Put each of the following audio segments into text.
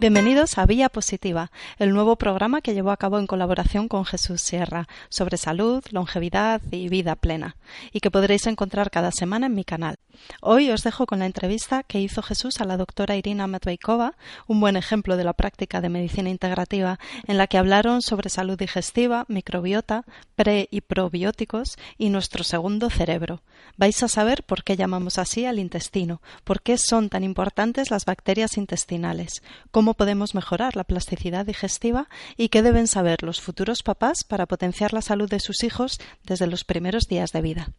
Bienvenidos a Vía Positiva, el nuevo programa que llevó a cabo en colaboración con Jesús Sierra sobre salud, longevidad y vida plena, y que podréis encontrar cada semana en mi canal. Hoy os dejo con la entrevista que hizo Jesús a la doctora Irina Matveikova, un buen ejemplo de la práctica de medicina integrativa, en la que hablaron sobre salud digestiva, microbiota, pre y probióticos y nuestro segundo cerebro. Vais a saber por qué llamamos así al intestino, por qué son tan importantes las bacterias intestinales, cómo podemos mejorar la plasticidad digestiva y qué deben saber los futuros papás para potenciar la salud de sus hijos desde los primeros días de vida.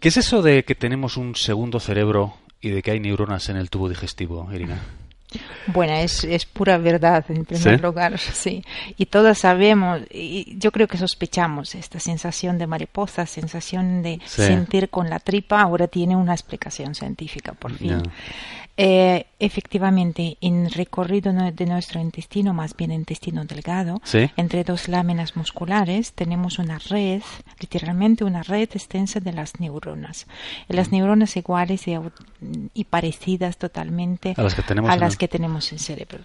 ¿Qué es eso de que tenemos un segundo cerebro y de que hay neuronas en el tubo digestivo, Irina? Bueno, es, es pura verdad en primer lugar, sí. Y todos sabemos, y yo creo que sospechamos, esta sensación de mariposa, sensación de sentir con la tripa, ahora tiene una explicación científica, por fin. Eh, efectivamente, en recorrido de nuestro intestino, más bien intestino delgado, entre dos láminas musculares, tenemos una red, literalmente una red extensa de las neuronas. las neuronas iguales y, parecidas totalmente a las que tenemos, a las que tenemos en cerebro.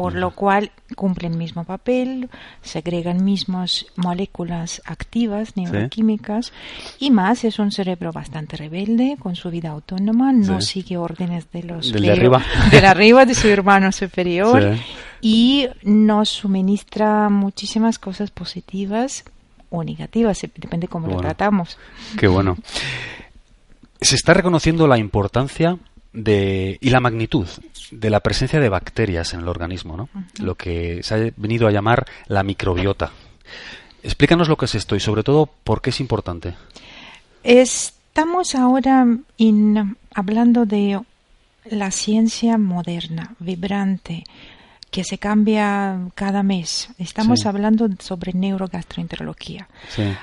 Por lo cual cumplen el mismo papel, segregan mismas moléculas activas, neuroquímicas, y más es un cerebro bastante rebelde, con su vida autónoma, no sigue órdenes de de arriba. De arriba de su hermano superior y nos suministra muchísimas cosas positivas o negativas, depende cómo lo tratamos. Qué bueno. Se está reconociendo la importancia de, y la magnitud de la presencia de bacterias en el organismo, ¿no? Lo que se ha venido a llamar la microbiota. Explícanos lo que es esto y sobre todo por qué es importante. Estamos ahora hablando de la ciencia moderna, vibrante, que se cambia cada mes. Estamos hablando sobre neurogastroenterología.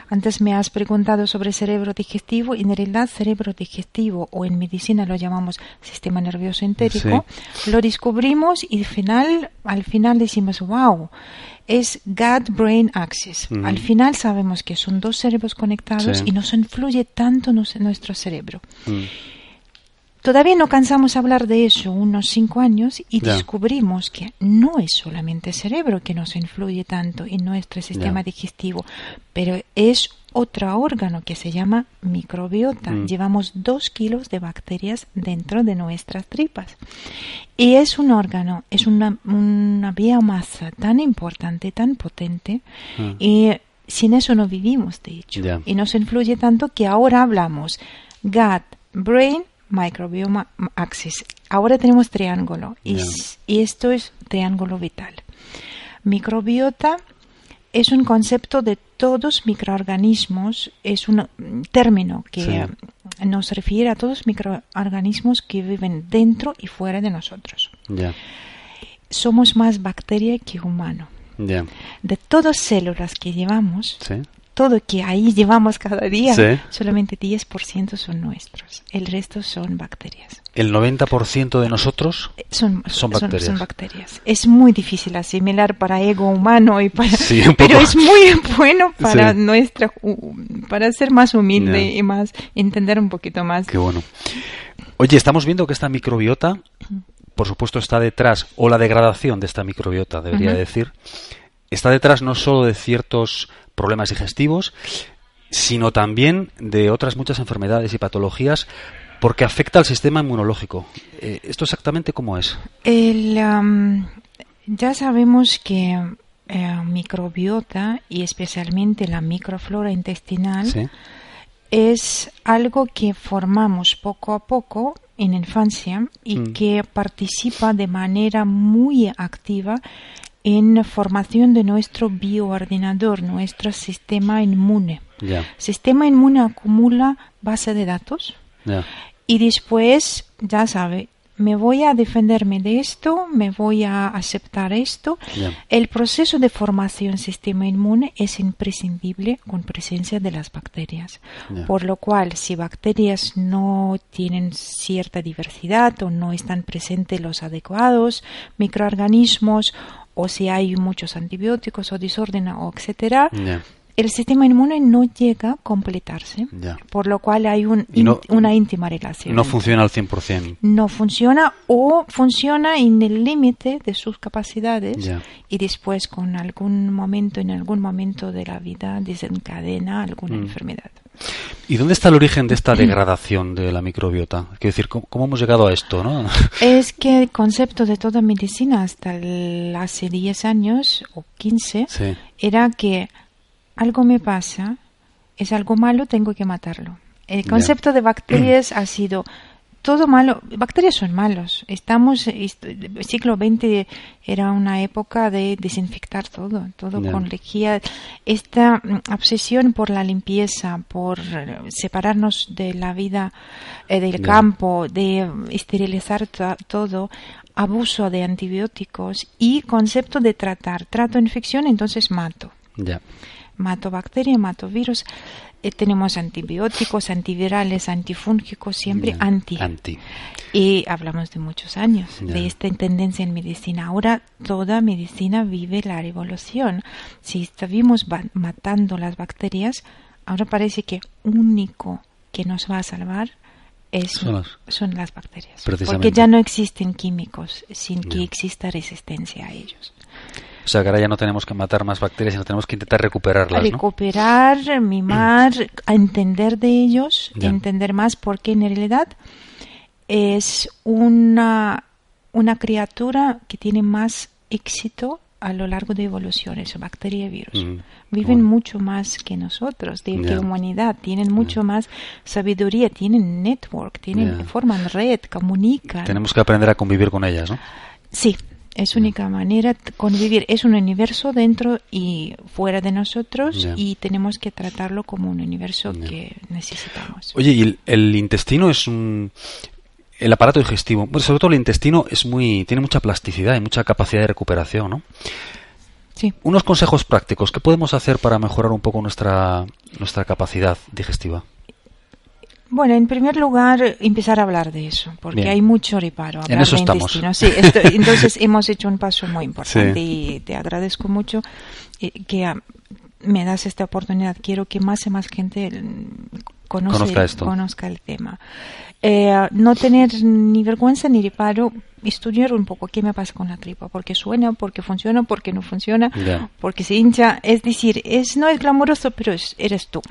Antes me has preguntado sobre cerebro digestivo y en realidad cerebro digestivo o en medicina lo llamamos sistema nervioso entérico. Lo descubrimos y al final, al final decimos, wow, es gut-brain axis. Al final sabemos que son dos cerebros conectados y nos influye tanto en nuestro cerebro. Todavía no cansamos de hablar de eso unos cinco años y descubrimos que no es solamente el cerebro que nos influye tanto en nuestro sistema digestivo, pero es otro órgano que se llama microbiota. Mm. Llevamos dos kilos de bacterias dentro de nuestras tripas. Y es un órgano, es una, una biomasa tan importante, tan potente, mm. y sin eso no vivimos, de hecho. Y nos influye tanto que ahora hablamos gut, brain, microbioma axis. Ahora tenemos triángulo y, esto es triángulo vital. Microbiota es un concepto de todos microorganismos, es un término que nos refiere a todos microorganismos que viven dentro y fuera de nosotros. Somos más bacteria que humano. De todas células que llevamos, todo que ahí llevamos cada día, solamente 10% son nuestros. El resto son bacterias. ¿El 90% de nosotros eh, son, son, bacterias. Es muy difícil asimilar para ego humano, y para, pero es muy bueno para nuestra para ser más humilde y más entender un poquito más. Qué bueno. Oye, estamos viendo que esta microbiota, por supuesto, está detrás, o la degradación de esta microbiota, debería decir, está detrás no solo de ciertos problemas digestivos, sino también de otras muchas enfermedades y patologías porque afecta al sistema inmunológico. Eh, ¿Esto exactamente cómo es? ya sabemos que eh, microbiota y especialmente la microflora intestinal es algo que formamos poco a poco en infancia y mm. que participa de manera muy activa en formación de nuestro bioordenador, nuestro sistema inmune. El Sistema inmune acumula base de datos y después, ya sabe, me voy a defenderme de esto, me voy a aceptar esto. El proceso de formación sistema inmune es imprescindible con presencia de las bacterias. Por lo cual, si bacterias no tienen cierta diversidad o no están presentes los adecuados microorganismos o si hay muchos antibióticos o desorden o etcétera, el sistema inmune no llega a completarse, por lo cual hay un, una íntima relación. No funciona al 100%. No funciona o funciona en el límite de sus capacidades y después con algún momento, en algún momento de la vida, desencadena alguna mm. enfermedad. ¿Y dónde está el origen de esta degradación de la microbiota? Quiero decir, ¿cómo, hemos llegado a esto? ¿no? Es que el concepto de toda medicina hasta hace 10 años o 15 era que algo me pasa, es algo malo, tengo que matarlo. El concepto de bacterias ha sido todo malo. Bacterias son malos. Estamos, el siglo XX era una época de desinfectar todo, todo con lejía. Esta mm, obsesión por la limpieza, por separarnos de la vida eh, del campo, de esterilizar todo, abuso de antibióticos y concepto de tratar. Trato infección, entonces mato. Mato bacteria, mato virus. Eh, tenemos antibióticos, antivirales, antifúngicos, siempre anti. Y hablamos de muchos años de esta tendencia en medicina. Ahora toda medicina vive la revolución. Si estuvimos matando las bacterias, ahora parece que único que nos va a salvar es, son, las bacterias. Porque ya no existen químicos sin que exista resistencia a ellos. O sea, que ahora ya no tenemos que matar más bacterias, sino tenemos que intentar recuperarlas. Recuperar, mimar, a entender de ellos, entender más, porque en realidad es una, una criatura que tiene más éxito a lo largo de evoluciones, bacteria y virus. Mm. Viven mucho más que nosotros, de que humanidad, tienen mucho más sabiduría, tienen network, tienen, forman red, comunican. Tenemos que aprender a convivir con ellas, ¿no? Sí, es única manera de convivir. Es un universo dentro y fuera de nosotros y tenemos que tratarlo como un universo que necesitamos. Oye, y el, intestino es un el aparato digestivo, bueno, sobre todo el intestino es muy tiene mucha plasticidad y mucha capacidad de recuperación, ¿no? Sí. Unos consejos prácticos, ¿qué podemos hacer para mejorar un poco nuestra nuestra capacidad digestiva? Bueno, en primer lugar, empezar a hablar de eso, porque hay mucho reparo. en eso estamos. Sí, entonces hemos hecho un paso muy importante y te agradezco mucho eh, que ah, me das esta oportunidad. Quiero que más y más gente mm, conozca, esto. conozca el tema. Eh, no tener ni vergüenza ni reparo, estudiar un poco qué me pasa con la tripa, porque suena, porque funciona, porque no funciona, porque se hincha. Es decir, es, no es glamoroso, pero eres tú.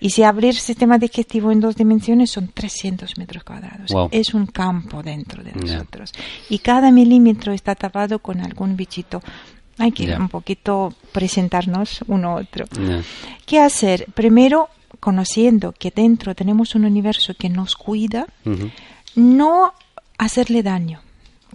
Y si abrir sistema digestivo en dos dimensiones son 300 metros cuadrados. Es un campo dentro de nosotros. Y cada milímetro está tapado con algún bichito. Hay que un poquito presentarnos uno a otro. ¿Qué hacer? Primero, conociendo que dentro tenemos un universo que nos cuida, no hacerle daño.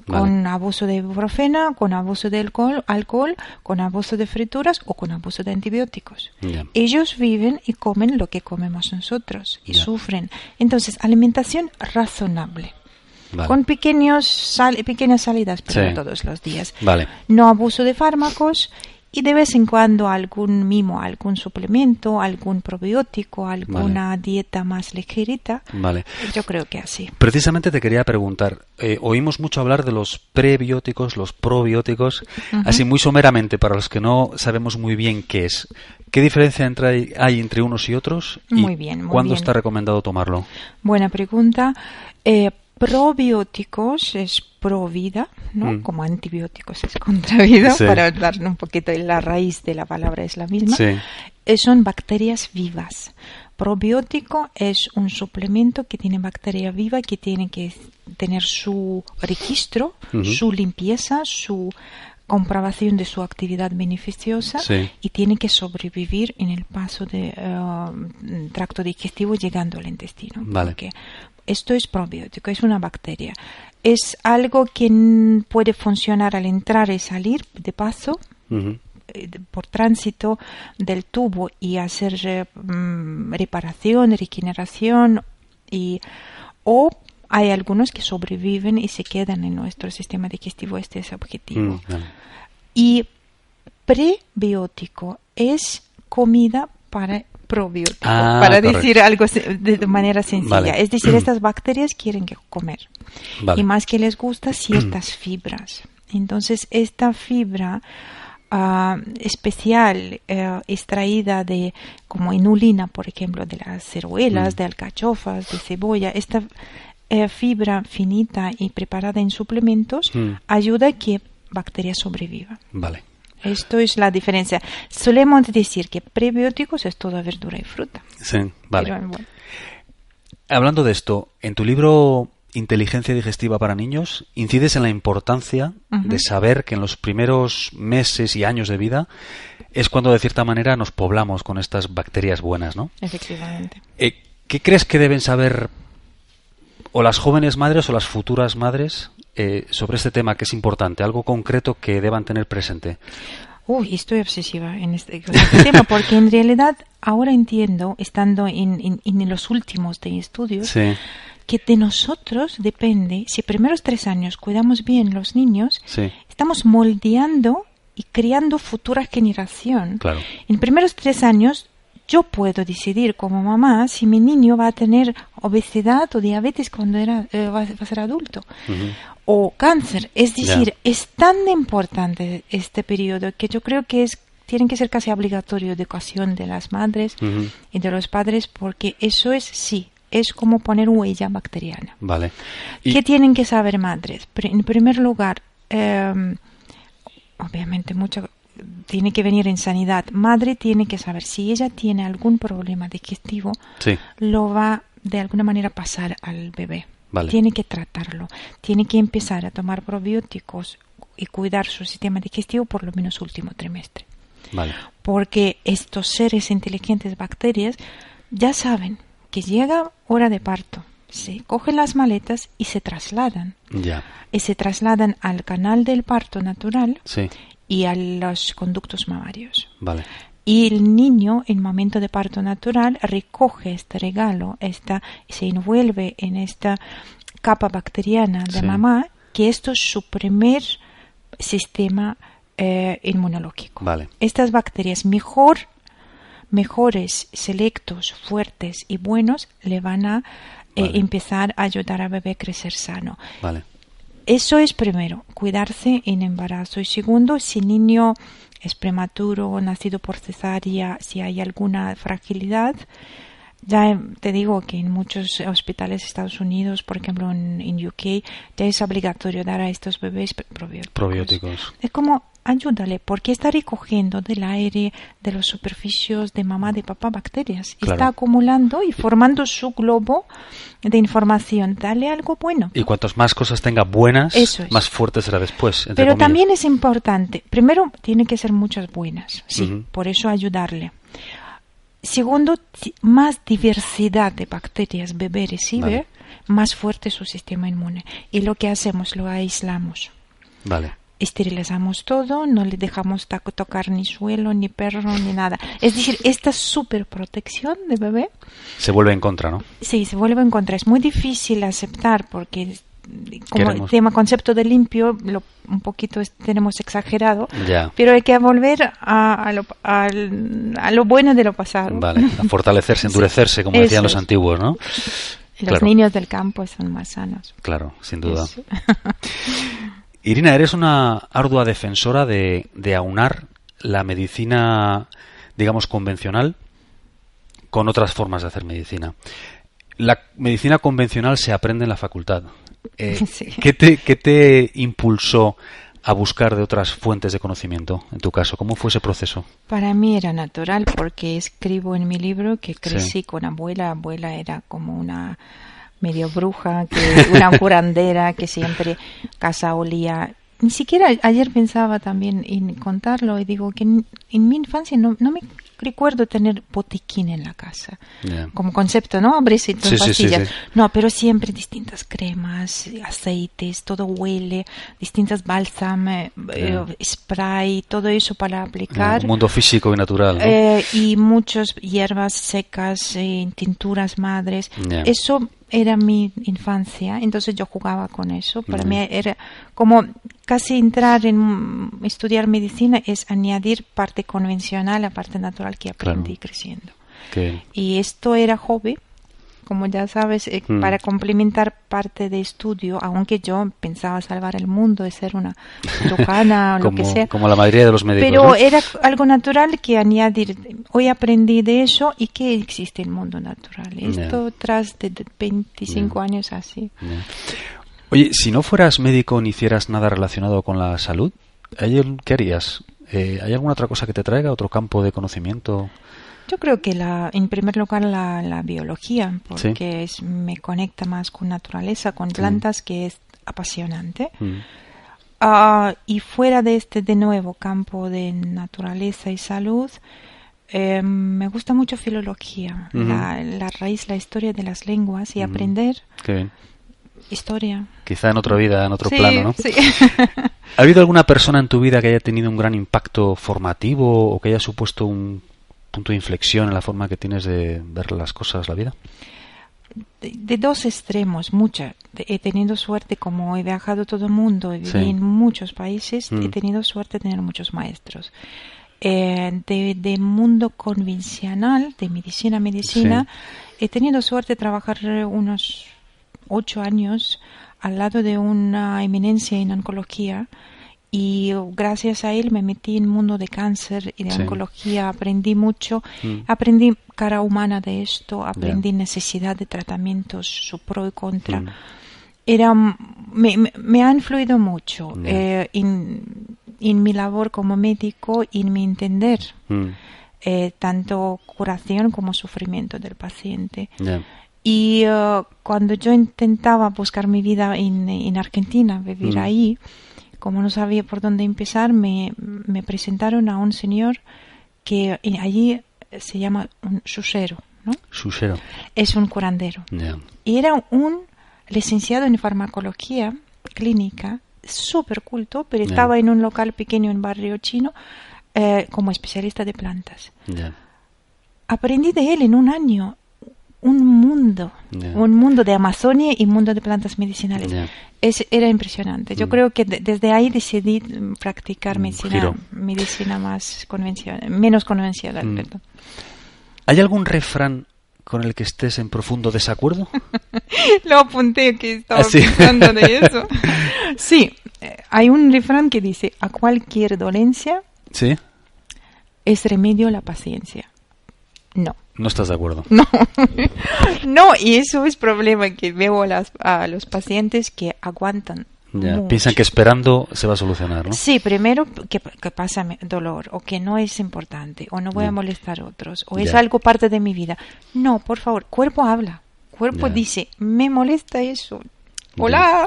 Con abuso de ibuprofena, con abuso de alcohol, alcohol, con abuso de frituras o con abuso de antibióticos. Ellos viven y comen lo que comemos nosotros y sufren. Entonces, alimentación razonable. Con pequeños pequeñas salidas, pero todos los días. No abuso de fármacos y de vez en cuando algún mimo, algún suplemento, algún probiótico, alguna dieta más ligerita. Vale. Yo creo que así. Precisamente te quería preguntar, eh, oímos mucho hablar de los prebióticos, los probióticos, así muy someramente para los que no sabemos muy bien qué es. ¿Qué diferencia entre, hay entre unos y otros? Muy bien. Muy ¿Cuándo está recomendado tomarlo? Buena pregunta. Eh, probióticos es pro vida, ¿no? Mm. Como antibióticos es contra vida, para hablar un poquito la raíz de la palabra es la misma. Eh, son bacterias vivas. Probiótico es un suplemento que tiene bacteria viva que tiene que tener su registro, su limpieza, su comprobación de su actividad beneficiosa y tiene que sobrevivir en el paso de eh, tracto digestivo llegando al intestino. Vale. Esto es probiótico, es una bacteria. Es algo que puede funcionar al entrar y salir de paso. Eh, por tránsito del tubo y hacer mm, reparación, regeneración y o hay algunos que sobreviven y se quedan en nuestro sistema digestivo. Este es el objetivo. Mm, y prebiótico es comida para probiótico, ah, para decir algo de manera sencilla. Es decir, estas bacterias quieren comer. Y más que les gusta ciertas fibras. Entonces, esta fibra ah, especial eh, extraída de como inulina, por ejemplo, de las ceruelas, Mm. de alcachofas, de cebolla. Esta eh, fibra finita y preparada en suplementos Mm. ayuda a que bacterias sobrevivan. Vale. Esto es la diferencia. Solemos decir que prebióticos es toda verdura y fruta. Sí, vale. Pero, bueno, Hablando de esto, en tu libro Inteligencia digestiva para niños, incides en la importancia de saber que en los primeros meses y años de vida es cuando de cierta manera nos poblamos con estas bacterias buenas, ¿no? efectivamente. Eh, ¿Qué crees que deben saber o las jóvenes madres o las futuras madres eh, sobre este tema que es importante? Algo concreto que deban tener presente. Uy, estoy obsesiva en este, con este tema porque en realidad ahora entiendo, estando en, en- en los últimos de estudios, Sí, que de nosotros depende, si primeros tres años cuidamos bien los niños, sí, estamos moldeando y creando futura generación. claro. En primeros tres años yo puedo decidir como mamá si mi niño va a tener obesidad o diabetes cuando era, eh, va, a ser adulto o cáncer. Es decir, es tan importante este periodo que yo creo que es tienen que ser casi obligatorio educación de las madres y de los padres porque eso es sí, es como poner huella bacteriana. Vale. Y- ¿Qué tienen que saber madres? En primer lugar, eh, obviamente mucho tiene que venir en sanidad. Madre tiene que saber si ella tiene algún problema digestivo, Sí, lo va de alguna manera a pasar al bebé. Vale. Tiene que tratarlo. Tiene que empezar a tomar probióticos y cuidar su sistema digestivo por lo menos último trimestre. vale. Porque estos seres inteligentes bacterias ya saben que llega hora de parto. Se cogen las maletas y se trasladan. Ya. Y se trasladan al canal del parto natural Sí, y a los conductos mamarios. vale. Y el niño, en momento de parto natural, recoge este regalo, esta, se envuelve en esta capa bacteriana de Sí. mamá, que esto es su primer sistema eh, inmunológico. Vale. Estas bacterias mejor, mejores, selectos, fuertes y buenos, le van a eh, Vale. empezar a ayudar al bebé a crecer sano. Vale. Eso es primero, cuidarse en embarazo. Y segundo, si el niño es prematuro, nacido por cesárea, si hay alguna fragilidad, ya eh, te digo que en muchos hospitales de Estados Unidos, por ejemplo en, en UK, ya es obligatorio dar a estos bebés. Probióticos. Es como ayúdale, porque está recogiendo del aire, de los superficios de mamá, de papá bacterias. Claro. Está acumulando y formando su globo de información. Dale algo bueno. Y cuantas más cosas tenga buenas, es. más fuerte será después. Pero comillas. también es importante, primero, tiene que ser muchas buenas, sí, por eso ayudarle. Segundo, más diversidad de bacterias bebé recibe, Vale. más fuerte su sistema inmune. Y lo que hacemos, lo aislamos. Vale. Esterilizamos todo, no le dejamos tocar ni suelo, ni perro, ni nada. Es decir, esta super protección de bebé Se vuelve en contra, ¿no? Sí, se vuelve en contra. Es muy difícil aceptar porque como Queremos- el tema concepto de limpio lo, un poquito es- tenemos exagerado, Ya. pero hay que volver a, a lo, al- a lo bueno de lo pasado. Vale. A fortalecerse, endurecerse, como Eso decían los es. antiguos, ¿no? Los Claro. niños del campo son más sanos. Claro, sin duda. Eso. Irina, eres una ardua defensora de, de aunar la medicina, digamos, convencional con otras formas de hacer medicina. La medicina convencional se aprende en la facultad. Eh, Sí. ¿qué, te, qué te impulsó a buscar de otras fuentes de conocimiento, en tu caso? ¿Cómo fue ese proceso? Para mí era natural porque escribo en mi libro que crecí Sí. con abuela. Abuela era como una medio bruja, que, una curandera que siempre casa olía. Ni siquiera ayer pensaba también en contarlo y digo que en, en mi infancia no, no me recuerdo tener botiquín en la casa. Como concepto, ¿no? Abrecitos, Sí, sí, sí, pastillas. sí. No, pero siempre distintas cremas, aceites, todo huele, distintas bálsamos, eh, spray, todo eso para aplicar. Un mundo físico y natural. ¿no? Eh, y muchas hierbas secas, eh, tinturas madres. Eso era mi infancia, entonces yo jugaba con eso. Para Ujú. mí era como casi entrar en estudiar medicina es añadir parte convencional a parte natural que aprendí Claro. creciendo. Que- Y esto era hobby como ya sabes, eh, mm. para complementar parte de estudio, aunque yo pensaba salvar el mundo, de ser una cirujana o lo que sea. Como la mayoría de los médicos. Pero era algo natural que añadir. Hoy aprendí de eso y que existe el mundo natural. Esto tras de 25 años así. Oye, si no fueras médico ni hicieras nada relacionado con la salud, ¿qué harías? Eh, ¿Hay alguna otra cosa que te traiga, otro campo de conocimiento? Yo creo que la, en primer lugar la, biología, porque es, me conecta más con naturaleza, con plantas, que es apasionante. Mm. Ah, y fuera de este, de nuevo, campo de naturaleza y salud, eh, me gusta mucho filología, la, raíz, la historia de las lenguas y aprender historia. Quizá en otra vida, en otro plano, ¿no? Sí. ¿Ha habido alguna persona en tu vida que haya tenido un gran impacto formativo o que haya supuesto un punto de inflexión en la forma que tienes de ver las cosas, la vida? De, dos extremos, mucha. He tenido suerte, como he viajado todo el mundo, he vivido en muchos países, he mm. tenido suerte de tener muchos maestros. Eh, de, mundo convencional, de medicina, medicina, he tenido suerte de trabajar unos ocho años al lado de una eminencia en oncología y gracias a él me metí en el mundo de cáncer y de oncología, aprendí mucho, mm. aprendí cara humana de esto, aprendí necesidad de tratamientos, su pro y contra. Mm. Era, me, me, ha influido mucho eh, en, mi labor como médico y en mi entender mm. eh, tanto curación como sufrimiento del paciente. Y uh, cuando yo intentaba buscar mi vida en, en Argentina, vivir ahí, como no sabía por dónde empezar, me, me presentaron a un señor que allí se llama un susero. ¿no? Susero. Es un curandero. Y era un licenciado en farmacología clínica, súper culto, pero estaba en un local pequeño en barrio chino eh, como especialista de plantas. Aprendí de él en un año un mundo, un mundo de Amazonia y mundo de plantas medicinales. Es, era impresionante. Yo mm. creo que desde ahí decidí practicar medicina, medicina más convencional, menos convencional. Mm. ¿Hay algún refrán con el que estés en profundo desacuerdo? Lo apunté que estaba ah, pensando de eso. sí, eh, hay un refrán que dice, a cualquier dolencia ¿Sí? es remedio la paciencia. No. No estás de acuerdo. No, no y eso es problema que veo a, las, a los pacientes que aguantan. piensan que esperando se va a solucionar, ¿no? Sí, primero que, pasa dolor o que no es importante o no voy a molestar a otros o es algo parte de mi vida. No, por favor, cuerpo habla. Cuerpo dice, me molesta eso. Hola.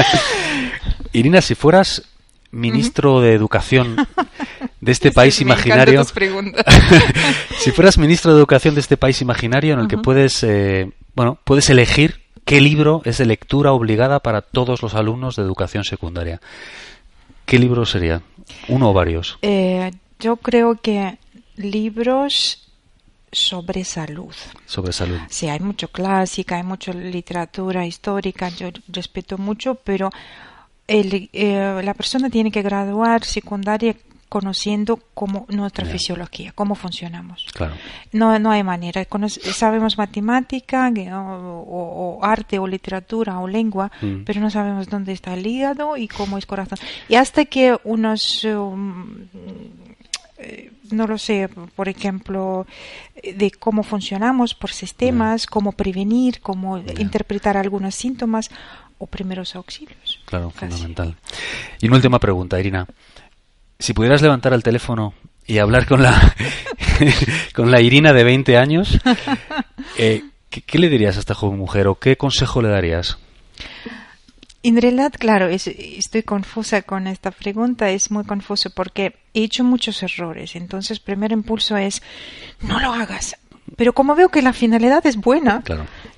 Irina, si fueras ministro de Educación de este país imaginario. si fueras ministro de Educación de este país imaginario en el que puedes, eh, bueno, puedes elegir qué libro es de lectura obligada para todos los alumnos de educación secundaria. ¿Qué libro sería? ¿Uno o varios? Eh, yo creo que libros sobre salud. Sobre salud. Sí, hay mucho clásica, hay mucha literatura histórica, yo respeto mucho, pero eh, la persona tiene que graduar secundaria conociendo cómo nuestra fisiología, cómo funcionamos. Claro. No, no hay manera. sabemos matemática o, arte o literatura o lengua, mm. pero no sabemos dónde está el hígado y cómo es corazón. Y hasta que unos... Um, eh, no lo sé, por ejemplo, de cómo funcionamos por sistemas, cómo prevenir, cómo interpretar algunos síntomas, o primeros auxilios. Claro, fundamental. Y una última pregunta, Irina. Si pudieras levantar el teléfono y hablar con la, con la Irina de 20 años, eh, ¿qué, le dirías a esta joven mujer o qué consejo le darías? En realidad, claro, estoy confusa con esta pregunta, es muy confuso porque he hecho muchos errores. Entonces, el primer impulso es, no lo hagas, pero como veo que la finalidad es buena,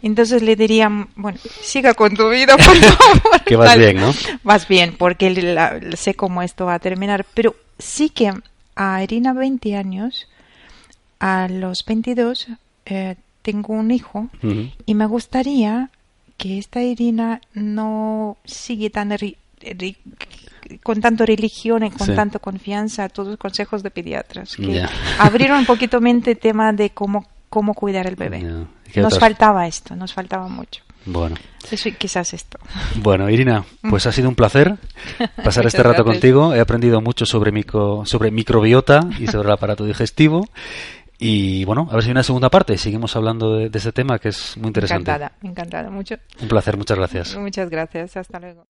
entonces le diría, bueno, siga con tu vida, por favor. que vas bien, ¿no? Vas bien, porque sé cómo esto va a terminar. Pero sí que a Irina 20 años, a los 22, eh, tengo un hijo y me gustaría que esta Irina no sigue tan con tanto religión y con tanto confianza a todos los consejos de pediatras. Que abrieron un poquito mente el tema de cómo cómo cuidar el bebé. nos faltaba esto, nos faltaba mucho. Bueno. Quizás esto. Bueno, Irina, pues ha sido un placer pasar este rato contigo. He aprendido mucho sobre, micro, sobre microbiota y sobre el aparato digestivo. Y bueno, a ver si hay una segunda parte. Seguimos hablando de, de este tema que es muy interesante. Encantada, encantada, mucho. Un placer, muchas gracias. Muchas gracias, hasta luego.